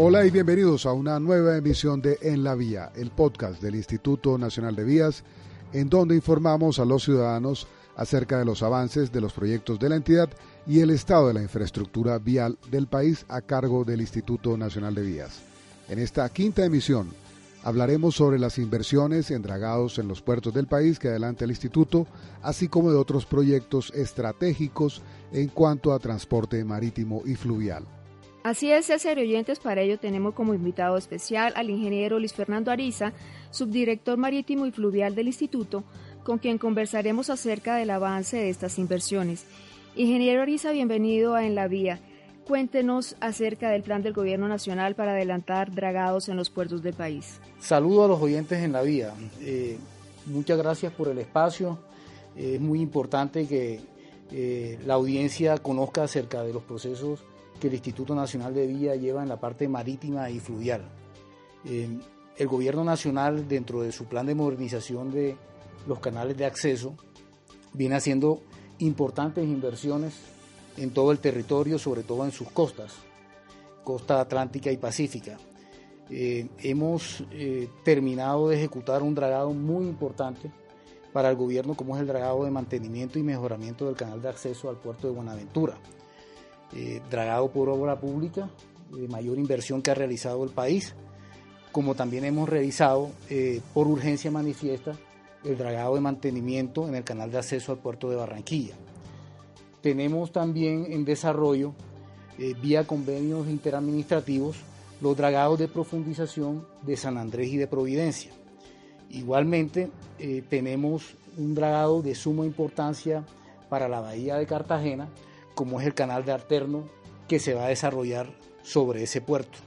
Hola y bienvenidos a una nueva emisión de En la Vía, el podcast del Instituto Nacional de Vías, en donde informamos a los ciudadanos acerca de los avances de los proyectos de la entidad y el estado de la infraestructura vial del país a cargo del Instituto Nacional de Vías. En esta quinta emisión hablaremos sobre las inversiones en dragados en los puertos del país que adelanta el instituto, así como de otros proyectos estratégicos en cuanto a transporte marítimo y fluvial. Así es, César oyentes, para ello tenemos como invitado especial al ingeniero Luis Fernando Ariza, subdirector marítimo y fluvial del instituto, con quien conversaremos acerca del avance de estas inversiones. Ingeniero Ariza, bienvenido a En la Vía. Cuéntenos acerca del plan del Gobierno Nacional para adelantar dragados en los puertos del país. Saludo a los oyentes en la vía. Eh, muchas gracias por el espacio. Es muy importante que eh, la audiencia conozca acerca de los procesos que el Instituto Nacional de Vía lleva en la parte marítima y fluvial. el Gobierno Nacional, dentro de su plan de modernización de los canales de acceso, viene haciendo importantes inversiones en todo el territorio, sobre todo en sus costas, costa atlántica y pacífica. Eh, hemos eh, terminado de ejecutar un dragado muy importante para el gobierno, como es el dragado de mantenimiento y mejoramiento del canal de acceso al puerto de Buenaventura. Eh, dragado por obra pública, de mayor inversión que ha realizado el país, como también hemos realizado por urgencia manifiesta el dragado de mantenimiento en el canal de acceso al puerto de Barranquilla. Tenemos también en desarrollo, eh, vía convenios interadministrativos, los dragados de profundización de San Andrés y de Providencia. Igualmente, eh, tenemos un dragado de suma importancia para la bahía de Cartagena, como es el canal de Alterno, que se va a desarrollar sobre ese puerto.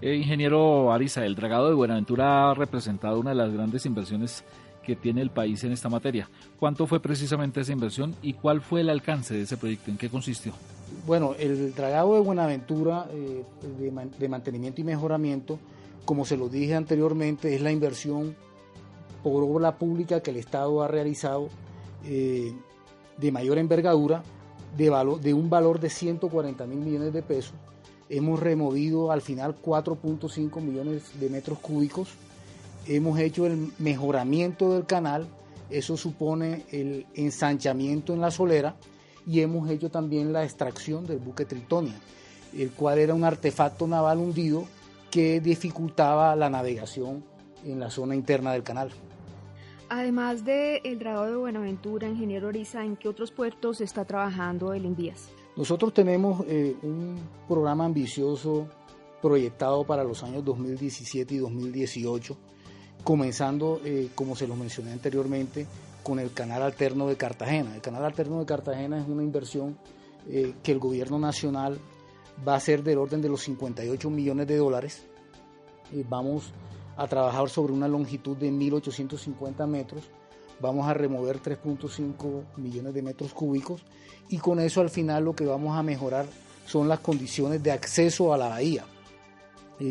Eh, ingeniero Arisa, el dragado de Buenaventura ha representado una de las grandes inversiones que tiene el país en esta materia. ¿Cuánto fue precisamente esa inversión y cuál fue el alcance de ese proyecto? ¿En qué consistió? Bueno, el dragado de Buenaventura eh, de, mantenimiento y mejoramiento, como se lo dije anteriormente, es la inversión por obra pública que el Estado ha realizado eh, de mayor envergadura, de, un valor de 140 mil millones de pesos. Hemos removido al final 4.5 millones de metros cúbicos hemos hecho el mejoramiento del canal, eso supone el ensanchamiento en la solera y hemos hecho también la extracción del buque Tritonia, el cual era un artefacto naval hundido que dificultaba la navegación en la zona interna del canal. Además del el dragado de Buenaventura, ingeniero Oriza, ¿en qué otros puertos está trabajando el Envías? Nosotros tenemos eh, un programa ambicioso proyectado para los años 2017 y 2018 comenzando, eh, como se lo mencioné anteriormente, con el canal alterno de Cartagena. El canal alterno de Cartagena es una inversión eh, que el gobierno nacional va a ser del orden de los 58 millones de dólares. Eh, vamos a trabajar sobre una longitud de 1.850 metros. Vamos a remover 3.5 millones de metros cúbicos y con eso al final lo que vamos a mejorar son las condiciones de acceso a la bahía.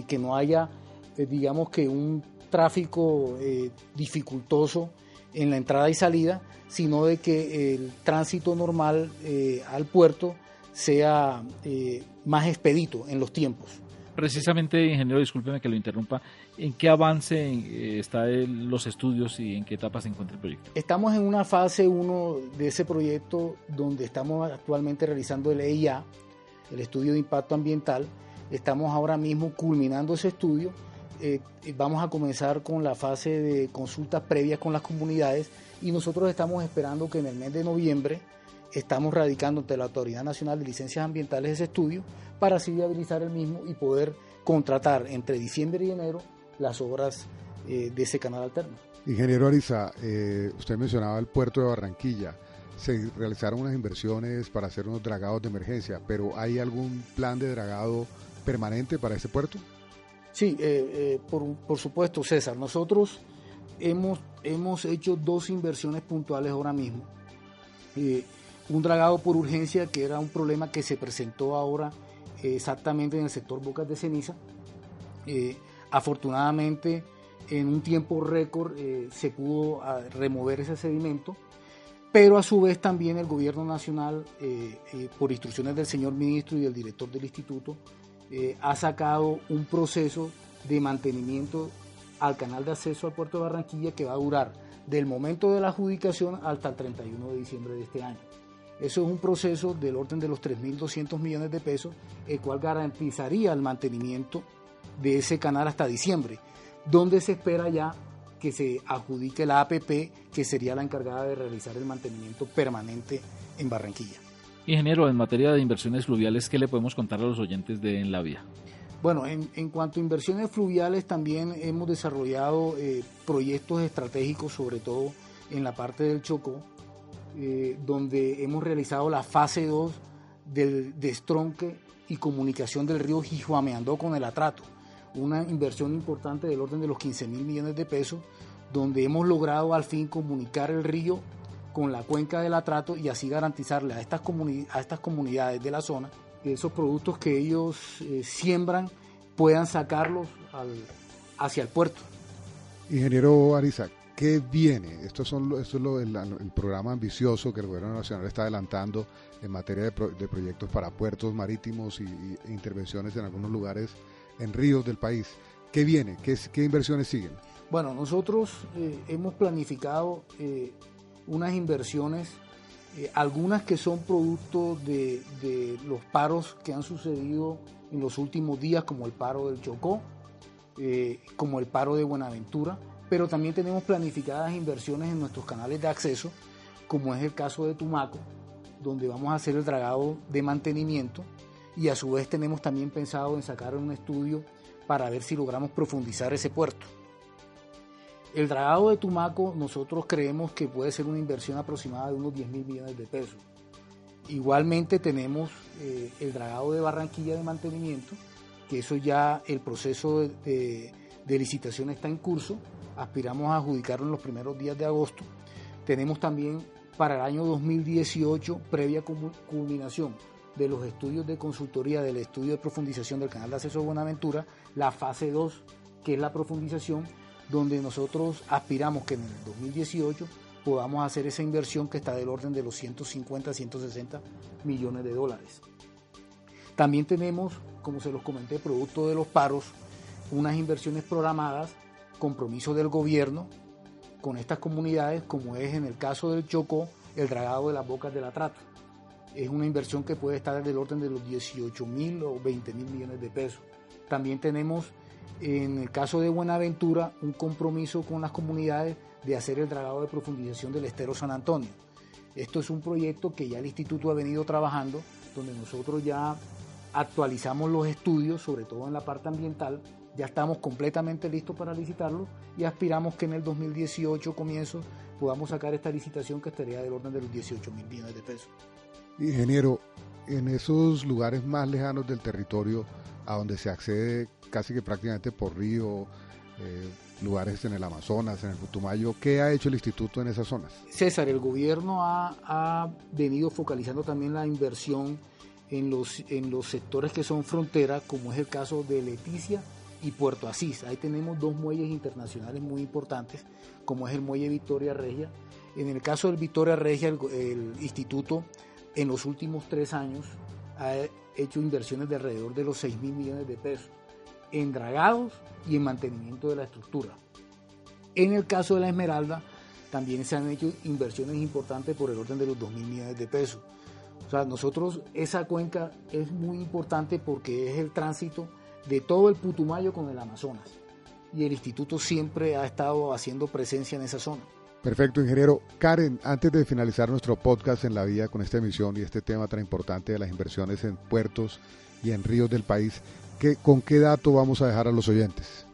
que no haya, digamos que un tráfico eh, dificultoso en la entrada y salida, sino de que el tránsito normal eh, al puerto sea eh, más expedito en los tiempos. Precisamente, ingeniero, discúlpeme que lo interrumpa, ¿en qué avance están los estudios y en qué etapa se encuentra el proyecto? Estamos en una fase 1 de ese proyecto donde estamos actualmente realizando el EIA, el estudio de impacto ambiental. Estamos ahora mismo culminando ese estudio eh, vamos a comenzar con la fase de consultas previas con las comunidades y nosotros estamos esperando que en el mes de noviembre estamos radicando ante la Autoridad Nacional de Licencias Ambientales ese estudio para así viabilizar el mismo y poder contratar entre diciembre y enero las obras eh, de ese canal alterno. Ingeniero Ariza, eh, usted mencionaba el puerto de Barranquilla. Se realizaron unas inversiones para hacer unos dragados de emergencia, pero ¿hay algún plan de dragado permanente para ese puerto? Sí, eh, eh, por, supuesto, César. Nosotros hemos, hemos hecho dos inversiones puntuales ahora mismo. Eh, un dragado por urgencia, que era un problema que se presentó ahora exactamente en el sector Bocas de Ceniza. afortunadamente, en un tiempo récord se pudo ah, remover ese sedimento, pero a su vez también el gobierno nacional, por instrucciones del señor ministro y del director del instituto, eh, ha sacado un proceso de mantenimiento al canal de acceso al puerto de Barranquilla que va a durar del momento de la adjudicación hasta el 31 de diciembre de este año. Eso es un proceso del orden de los 3.200 millones de pesos, el cual garantizaría el mantenimiento de ese canal hasta diciembre, donde se espera ya que se adjudique la APP, que sería la encargada de realizar el mantenimiento permanente en Barranquilla. Ingeniero, en materia de inversiones fluviales, ¿qué le podemos contar a los oyentes de En la Vía? Bueno, en, cuanto a inversiones fluviales, también hemos desarrollado eh, proyectos estratégicos, sobre todo en la parte del Chocó, eh, donde hemos realizado la fase 2 del destronque y comunicación del río Jijuameandó con el atrato, una inversión importante del orden de los 15 mil millones de pesos, donde hemos logrado al fin comunicar el río con la cuenca del atrato y así garantizarle a estas, comunidades de la zona que esos productos que ellos eh, siembran puedan sacarlos hacia el puerto. Ingeniero Ariza, ¿qué viene? Esto, son, esto es el, programa ambicioso que el Gobierno Nacional está adelantando en materia de, proyectos para puertos marítimos y, e intervenciones en algunos lugares en ríos del país. ¿Qué viene? ¿Qué, qué inversiones siguen? Bueno, nosotros eh, hemos planificado eh, unas inversiones, eh, algunas que son producto de, los paros que han sucedido en los últimos días, como el paro del Chocó, como el paro de Buenaventura, pero también tenemos planificadas inversiones en nuestros canales de acceso, como es el caso de Tumaco, donde vamos a hacer el dragado de mantenimiento y a su vez tenemos también pensado en sacar un estudio para ver si logramos profundizar ese puerto. El dragado de Tumaco nosotros creemos que puede ser una inversión aproximada de unos 10 mil millones de pesos. Igualmente tenemos eh, el dragado de Barranquilla de mantenimiento, que eso ya el proceso de, licitación está en curso, aspiramos a adjudicarlo en los primeros días de agosto. Tenemos también para el año 2018, previa culminación de los estudios de consultoría del estudio de profundización del canal de acceso de Buenaventura, la fase 2, que es la profundización, donde nosotros aspiramos que en el 2018 podamos hacer esa inversión que está del orden de los 150, 160 millones de dólares. También tenemos, como se los comenté, producto de los paros, unas inversiones programadas, compromiso del gobierno con estas comunidades, como es en el caso del Chocó, el dragado de las bocas del atrato. Es una inversión que puede estar del orden de los 18 mil o 20 mil millones de pesos. También tenemos en el caso de Buenaventura, un compromiso con las comunidades de hacer el dragado de profundización del estero San Antonio. Esto es un proyecto que ya el instituto ha venido trabajando, donde nosotros ya actualizamos los estudios, sobre todo en la parte ambiental, ya estamos completamente listos para licitarlo y aspiramos que en el 2018 comienzo podamos sacar esta licitación que estaría del orden de los 18 mil millones de pesos. Ingeniero, en esos lugares más lejanos del territorio a donde se accede casi que prácticamente por río, eh, lugares en el Amazonas, en el Putumayo. ¿Qué ha hecho el instituto en esas zonas? César, el gobierno ha, venido focalizando también la inversión en los, en los sectores que son frontera, como es el caso de Leticia y Puerto Asís. Ahí tenemos dos muelles internacionales muy importantes, como es el muelle Victoria Regia. En el caso del Victoria Regia, el, el instituto en los últimos tres años ha hecho inversiones de alrededor de los 6 mil millones de pesos en dragados y en mantenimiento de la estructura. En el caso de la Esmeralda, también se han hecho inversiones importantes por el orden de los 2 mil millones de pesos. O sea, nosotros, esa cuenca es muy importante porque es el tránsito de todo el Putumayo con el Amazonas. Y el instituto siempre ha estado haciendo presencia en esa zona. Perfecto, ingeniero. Karen, antes de finalizar nuestro podcast en la vía con esta emisión y este tema tan importante de las inversiones en puertos y en ríos del país, ¿Con qué dato vamos a dejar a los oyentes?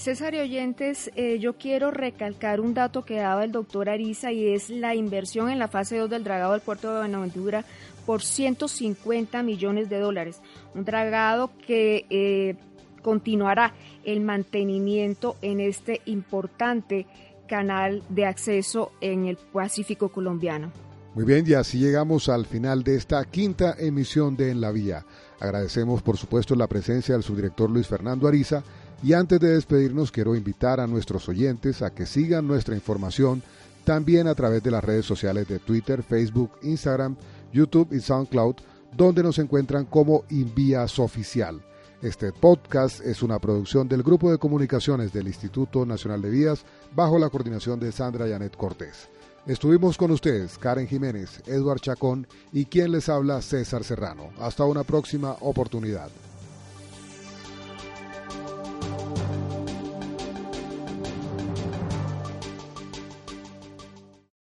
César y oyentes, eh, yo quiero recalcar un dato que daba el doctor Ariza y es la inversión en la fase 2 del dragado del puerto de Buenaventura por 150 millones de dólares. Un dragado que eh, continuará el mantenimiento en este importante canal de acceso en el Pacífico colombiano. Muy bien, y así llegamos al final de esta quinta emisión de En la Vía. Agradecemos por supuesto la presencia del subdirector Luis Fernando Ariza y antes de despedirnos quiero invitar a nuestros oyentes a que sigan nuestra información también a través de las redes sociales de Twitter, Facebook, Instagram, YouTube y SoundCloud, donde nos encuentran como Invías Oficial. Este podcast es una producción del Grupo de Comunicaciones del Instituto Nacional de Vías bajo la coordinación de Sandra Yanet Cortés. Estuvimos con ustedes, Karen Jiménez, Eduard Chacón y quien les habla, César Serrano. Hasta una próxima oportunidad.